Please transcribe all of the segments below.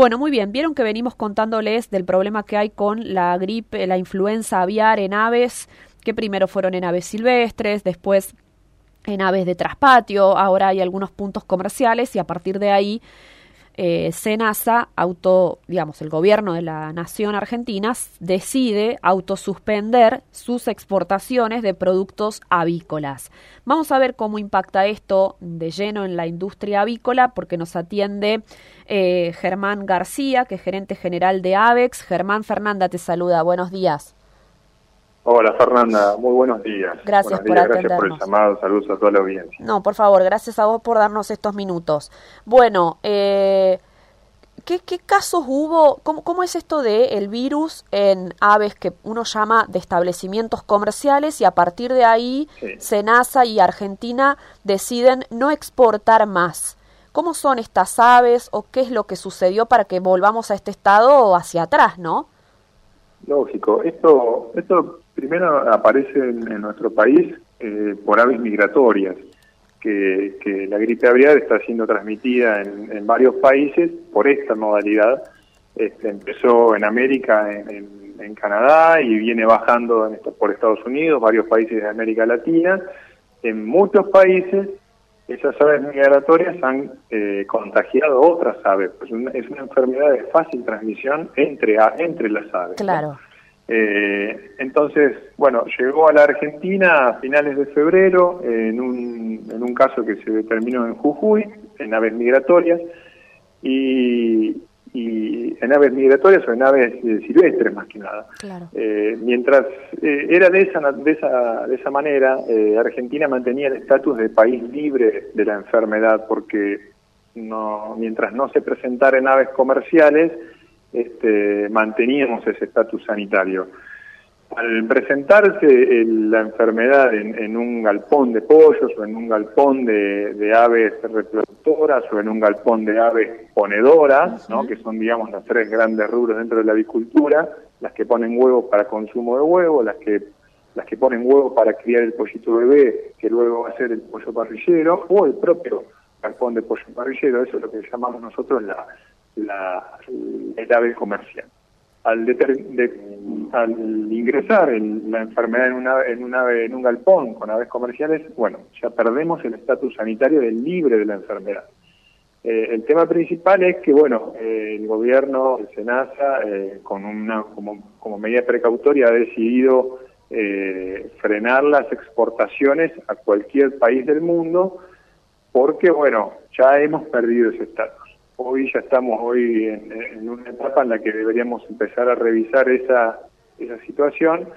Bueno, muy bien. Vieron que venimos contándoles del problema que hay con la gripe, la influenza aviar en aves, que primero fueron en aves silvestres, después en aves de traspatio, ahora hay algunos puntos comerciales y a partir de ahí eh, Senasa, auto, digamos, el gobierno de la nación argentina decide autosuspender sus exportaciones de productos avícolas. Vamos a ver cómo impacta esto de lleno en la industria avícola, porque nos atiende eh, Germán García, que es gerente general de AVEX. Germán Fernanda te saluda. Buenos días. Hola Fernanda, muy buenos días. Gracias por Gracias por el llamado, saludos a toda la audiencia. No, por favor, gracias a vos por darnos estos minutos. Bueno, eh, ¿qué, casos hubo? ¿Cómo, ¿Cómo, es esto de el virus en aves que uno llama de establecimientos comerciales y a partir de ahí Senasa y Argentina deciden no exportar más? ¿Cómo son estas aves o qué es lo que sucedió para que volvamos a este estado hacia atrás, no? Lógico. Esto, esto primero aparece en, nuestro país eh, por aves migratorias, que, la gripe aviar está siendo transmitida en, varios países por esta modalidad. Este, empezó en América, en, Canadá y viene bajando en por Estados Unidos, varios países de América Latina. En muchos países esas aves migratorias han eh, contagiado otras aves. Pues es una enfermedad de fácil transmisión entre, entre las aves. Claro. Eh, entonces, bueno, llegó a la Argentina a finales de febrero en un, en un caso que se determinó en Jujuy, en aves migratorias, y, y en aves migratorias o en aves eh, silvestres más que nada. Eh, mientras era de esa, de esa, de esa manera, Argentina mantenía el estatus de país libre de la enfermedad porque no, mientras no se presentara en aves comerciales, este, manteníamos ese estatus sanitario. Al presentarse la enfermedad en, un galpón de pollos o en un galpón de, aves reproductoras o en un galpón de aves ponedoras, que son digamos las tres grandes rubros dentro de la avicultura, las que ponen huevos para consumo de huevo, las que las que ponen huevos para criar el pollito bebé, que luego va a ser el pollo parrillero, o el propio galpón de pollo parrillero, eso es lo que llamamos nosotros la, la, el ave comercial. Al, al ingresar en la enfermedad en, una, en, un en un galpón con aves comerciales, bueno, ya perdemos el estatus sanitario del libre de la enfermedad. Eh, el tema principal es que, bueno, eh, el gobierno, el SENASA, eh, con una, como, como medida precautoria ha decidido frenar las exportaciones a cualquier país del mundo porque, bueno, ya hemos perdido ese estatus hoy ya estamos hoy en, una etapa en la que deberíamos empezar a revisar esa, esa situación,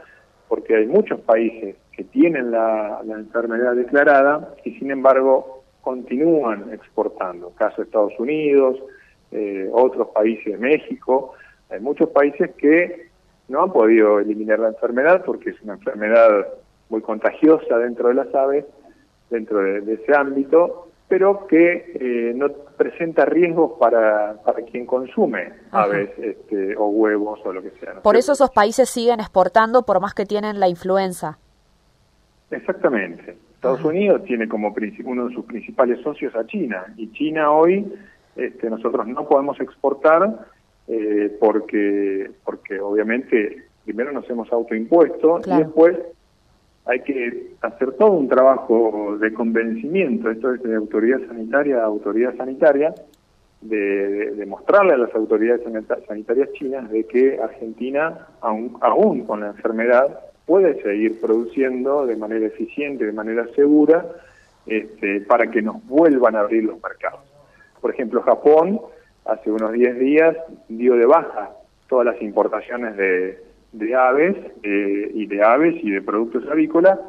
porque hay muchos países que tienen la, enfermedad declarada y sin embargo continúan exportando. Caso Estados Unidos, eh, otros países México, hay muchos países que no han podido eliminar la enfermedad porque es una enfermedad muy contagiosa dentro de las aves, dentro de ese ámbito, pero que eh, no presenta riesgos para, para quien consume aves este, o huevos o lo que sea. Por eso esos países siguen exportando por más que tienen la influenza. Exactamente. Estados Unidos tiene como uno de sus principales socios a China y China hoy este, nosotros no podemos exportar eh, porque porque obviamente primero nos hemos autoimpuesto y después hay que hacer todo un trabajo de convencimiento, esto es de autoridad sanitaria a autoridad sanitaria, de, mostrarle a las autoridades sanitarias chinas de que Argentina, aún, aún con la enfermedad, puede seguir produciendo de manera eficiente, de manera segura, este, para que nos vuelvan a abrir los mercados. Por ejemplo, Japón hace unos 10 días dio de baja todas las importaciones de, de aves eh, y de aves y de productos avícolas,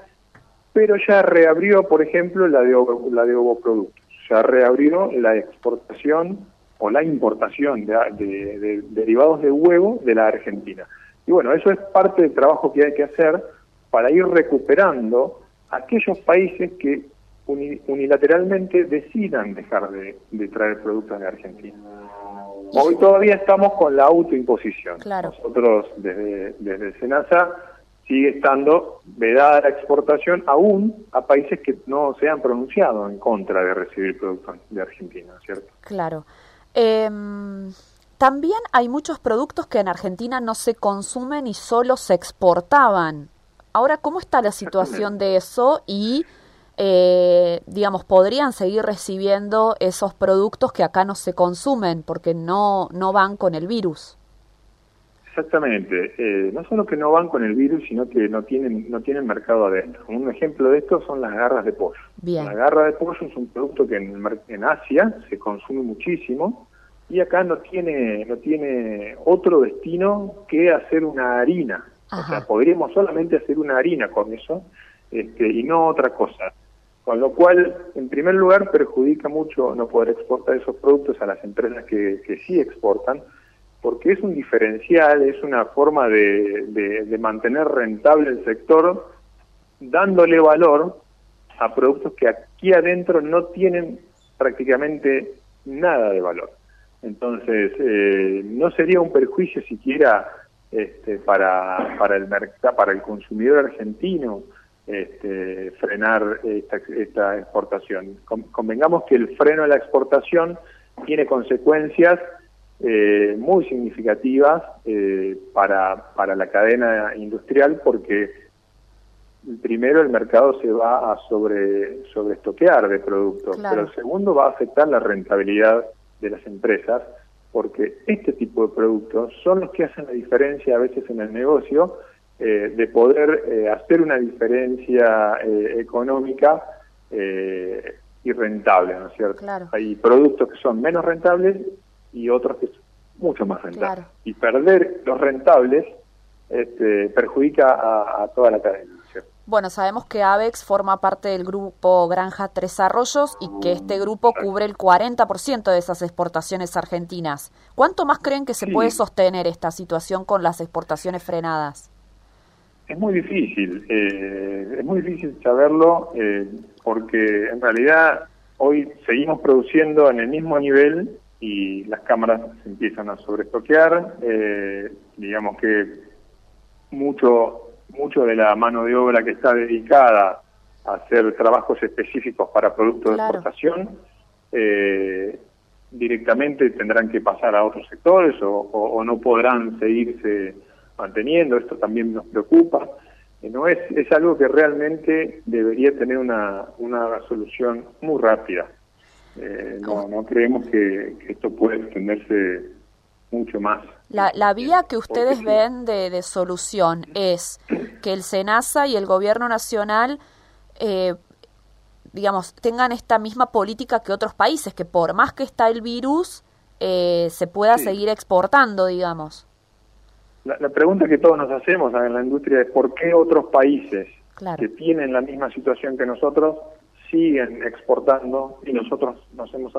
pero ya reabrió, por ejemplo, la de, la de ovoproductos, ya reabrió la exportación o la importación de, derivados de huevo de la Argentina. Y bueno, eso es parte del trabajo que hay que hacer para ir recuperando aquellos países que unilateralmente decidan dejar de traer productos de Argentina. Hoy todavía estamos con la autoimposición. Nosotros desde, desde Senasa sigue estando vedada la exportación aún a países que no se han pronunciado en contra de recibir productos de Argentina, ¿cierto? Claro. Em, También hay muchos productos que en Argentina no se consumen y solo se exportaban. Ahora, ¿cómo está la situación de eso? Y, eh, digamos, ¿podrían seguir recibiendo esos productos que acá no se consumen porque no, no van con el virus? Exactamente. Eh, no solo que no van con el virus, sino que no tienen no tienen mercado adentro. Un ejemplo de esto son las garras de pollo. La garra de pollo es un producto que en, en Asia se consume muchísimo y acá no tiene no tiene otro destino que hacer una harina. O sea, podríamos solamente hacer una harina con eso este, y no otra cosa. Con lo cual, en primer lugar, perjudica mucho no poder exportar esos productos a las empresas que, que sí exportan, porque es un diferencial, es una forma de, de, mantener rentable el sector, dándole valor a productos que aquí adentro no tienen prácticamente nada de valor. Entonces, eh, no sería un perjuicio siquiera este, para, para, el para el consumidor argentino este, frenar esta, esta exportación. Convengamos que el freno a la exportación tiene consecuencias eh, muy significativas eh, para, para la cadena industrial porque primero el mercado se va a sobre, sobre estoquear de productos, pero segundo va a afectar la rentabilidad de las empresas porque este tipo de productos son los que hacen la diferencia a veces en el negocio eh, de poder eh, hacer una diferencia eh, económica y rentable, ¿no es cierto? Hay productos que son menos rentables y otros que son mucho más rentables. Y perder los rentables este, perjudica a, toda la cadena. Bueno, sabemos que AVEX forma parte del grupo Granja Tres Arroyos y que este grupo cubre el 40% de esas exportaciones argentinas. ¿Cuánto más creen que se puede sostener esta situación con las exportaciones frenadas? Es muy difícil, eh, es muy difícil saberlo eh, porque en realidad hoy seguimos produciendo en el mismo nivel y las cámaras se empiezan a sobreestoquear. Eh, digamos que mucho, mucho de la mano de obra que está dedicada a hacer trabajos específicos para productos de exportación, eh, directamente tendrán que pasar a otros sectores o, no podrán seguirse manteniendo. Esto también nos preocupa. Eh, no es, es algo que realmente debería tener una, una solución muy rápida. Eh, no, no creemos que, esto pueda extenderse mucho más. La, la vía que ustedes ven de, de, solución es que el SENASA y el gobierno nacional, eh, digamos, tengan esta misma política que otros países, que por más que está el virus, eh, se pueda seguir exportando, digamos. La, la, pregunta que todos nos hacemos en la industria es por qué otros países que tienen la misma situación que nosotros siguen exportando y nosotros nos hemos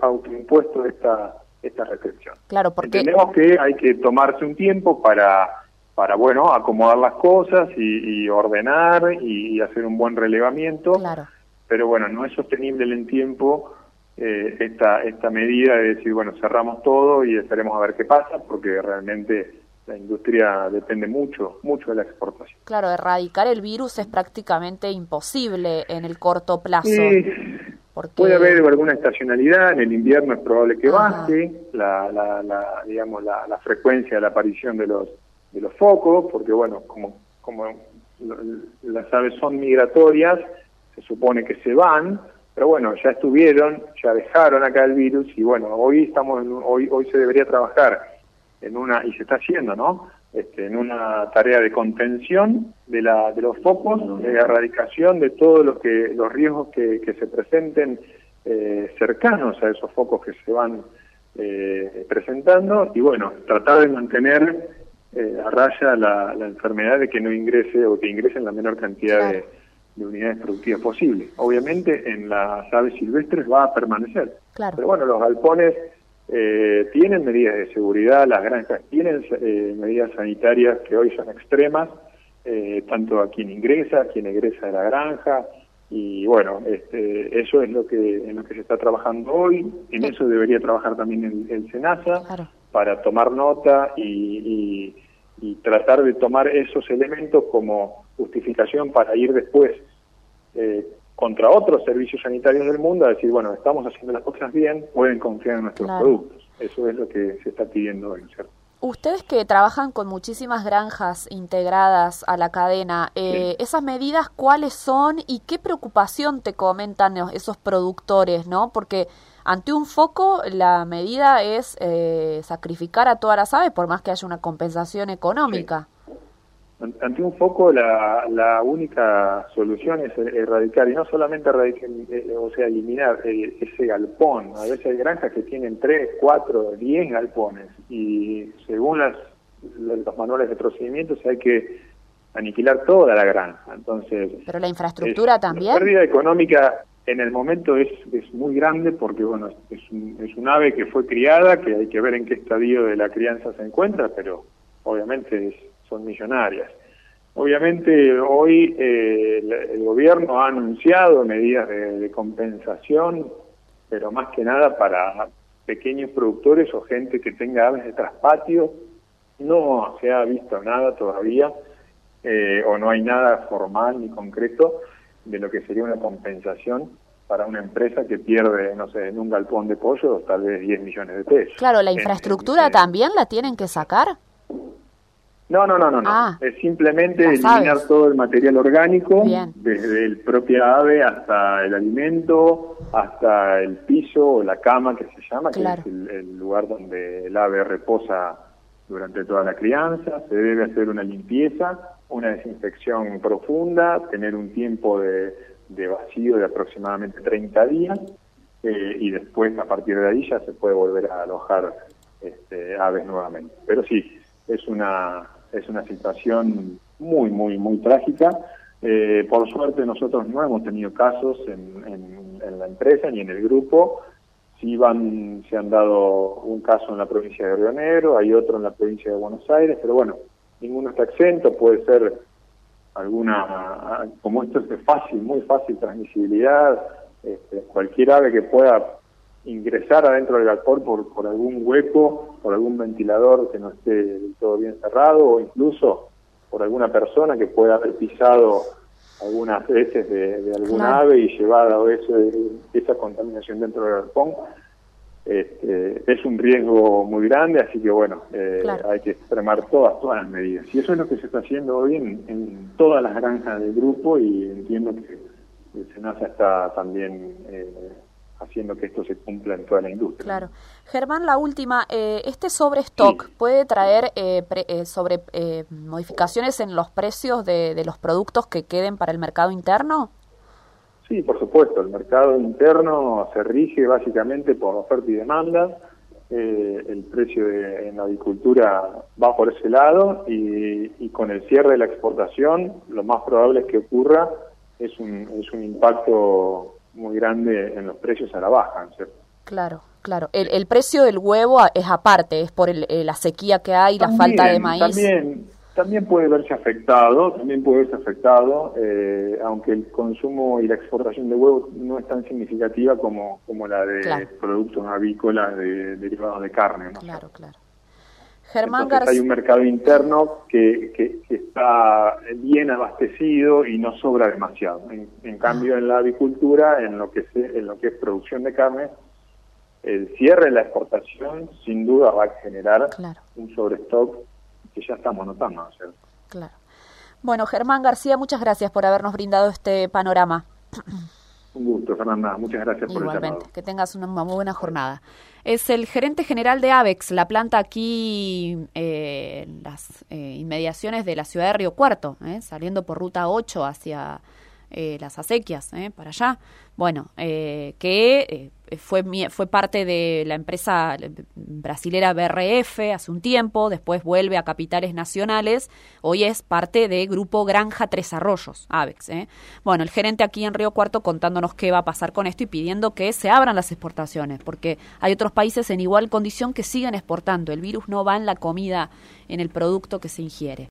autoimpuesto esta esta restricción. Claro, porque entendemos que hay que tomarse un tiempo para para bueno acomodar las cosas y, ordenar y, hacer un buen relevamiento. Claro. Pero bueno, no es sostenible en el tiempo eh, esta esta medida de decir bueno cerramos todo y esperemos a ver qué pasa porque realmente la industria depende mucho, mucho de la exportación. Claro, erradicar el virus es prácticamente imposible en el corto plazo. Puede haber alguna estacionalidad, en el invierno es probable que baje la, la, la, digamos, la, la, frecuencia de la aparición de los, de los focos, porque bueno, como, como las aves son migratorias, se supone que se van, pero bueno, ya estuvieron, ya dejaron acá el virus y bueno, hoy estamos hoy hoy se debería trabajar en una, y se está haciendo, ¿no? Este, en una tarea de contención de, la, de los focos, de erradicación de todos los, que, los riesgos que, que se presenten eh, cercanos a esos focos que se van eh, presentando y bueno, tratar de mantener eh, a raya la, la, enfermedad de que no ingrese o que ingrese en la menor cantidad de, de, unidades productivas posible. Obviamente en las aves silvestres va a permanecer, claro. pero bueno, los galpones eh, tienen medidas de seguridad, las granjas tienen eh, medidas sanitarias que hoy son extremas, eh, tanto a quien ingresa, a quien egresa de la granja, y bueno, este, eso es lo que en lo que se está trabajando hoy, en eso debería trabajar también el, el SENASA, para tomar nota y, y tratar de tomar esos elementos como justificación para ir después eh, contra otros servicios sanitarios del mundo a decir, bueno, estamos haciendo las cosas bien, pueden confiar en nuestros productos. Eso es lo que se está pidiendo hoy, ¿cierto? Ustedes que trabajan con muchísimas granjas integradas a la cadena, eh, ¿esas medidas cuáles son y qué preocupación te comentan esos productores, no? Porque ante un foco la medida es eh, sacrificar a todas las aves por más que haya una compensación económica. Ante un foco la, la única solución es erradicar, y no solamente erradicar, eh, o sea, eliminar eh, ese galpón. A veces hay granjas que tienen 3, 4, 10 galpones y según las, los manuales de procedimientos hay que aniquilar toda la granja. Entonces, Pero la infraestructura también. La pérdida económica en el momento es, es muy grande porque bueno es un, es un ave que fue criada, que hay que ver en qué estadio de la crianza se encuentra, pero obviamente es son millonarias. Obviamente hoy eh, el, gobierno ha anunciado medidas de, compensación, pero más que nada para pequeños productores o gente que tenga aves de traspatio. No se ha visto nada todavía eh, o no hay nada formal ni concreto de lo que sería una compensación para una empresa que pierde, no sé, en un galpón de pollo tal vez 10 millones de pesos. Claro, la infraestructura también la tienen que sacar. No, no, no, no, no. Ah. es simplemente eliminar todo el material orgánico, desde el propio ave hasta el alimento, hasta el piso o la cama que se llama, que es el, lugar donde el ave reposa durante toda la crianza. Se debe hacer una limpieza, una desinfección profunda, tener un tiempo de, vacío de aproximadamente 30 días eh, y después a partir de ahí ya se puede volver a alojar este, aves nuevamente. Pero sí, es una es una situación muy, muy, muy trágica. Eh, por suerte nosotros no hemos tenido casos en, en, la empresa ni en el grupo. Sí van, se han dado un caso en la provincia de Río Negro, hay otro en la provincia de Buenos Aires, pero bueno, ninguno está exento, puede ser alguna, como esto es de fácil, muy fácil transmisibilidad, este, cualquier ave que pueda ingresar adentro del galpón por, por algún hueco, por algún ventilador que no esté todo bien cerrado o incluso por alguna persona que pueda haber pisado algunas veces de, algún ave y llevado ese, esa contaminación dentro del galpón. Este, es un riesgo muy grande, así que bueno, eh, hay que extremar todas, todas las medidas. Y eso es lo que se está haciendo hoy en, en todas las granjas del grupo y entiendo que el SENASA está también eh, haciendo que esto se cumpla en toda la industria. Claro. Germán, la última, eh, ¿este sobrestock puede traer eh, eh, sobre modificaciones en los precios de, los productos que queden para el mercado interno? Sí, por supuesto. El mercado interno se rige básicamente por oferta y demanda. el precio en la agricultura va por ese lado y, y, con el cierre de la exportación lo más probable es que ocurra es un, es un impacto muy grande en los precios a la baja, ¿cierto? Claro, claro. El, el precio del huevo es aparte, es por el, eh, la sequía que hay, la falta de maíz. También, también puede verse afectado, también puede verse afectado, eh, aunque el consumo y la exportación de huevos no es tan significativa como, como la de productos avícolas de, derivados de carne. ¿no? Claro, claro. Germán Hay un mercado interno que, que, está bien abastecido y no sobra demasiado. En, cambio, en la avicultura, en lo que es, en lo que es producción de carne, el cierre de la exportación sin duda va a generar un sobrestock que ya estamos notando. Claro. Bueno, Germán García, muchas gracias por habernos brindado este panorama. Un gusto, Fernanda. Muchas gracias por Igualmente, que tengas una muy buena jornada. Es el gerente general de AVEX, la planta aquí eh, en las eh, inmediaciones de la ciudad de Río Cuarto, eh, saliendo por ruta 8 hacia las acequias, para allá. Bueno, que eh, fue, fue parte de la empresa brasilera BRF hace un tiempo, después vuelve a capitales nacionales, hoy es parte de Grupo Granja Tres Arroyos, AVEX. ¿eh? Bueno, el gerente aquí en Río Cuarto contándonos qué va a pasar con esto y pidiendo que se abran las exportaciones, porque hay otros países en igual condición que siguen exportando, el virus no va en la comida, en el producto que se ingiere.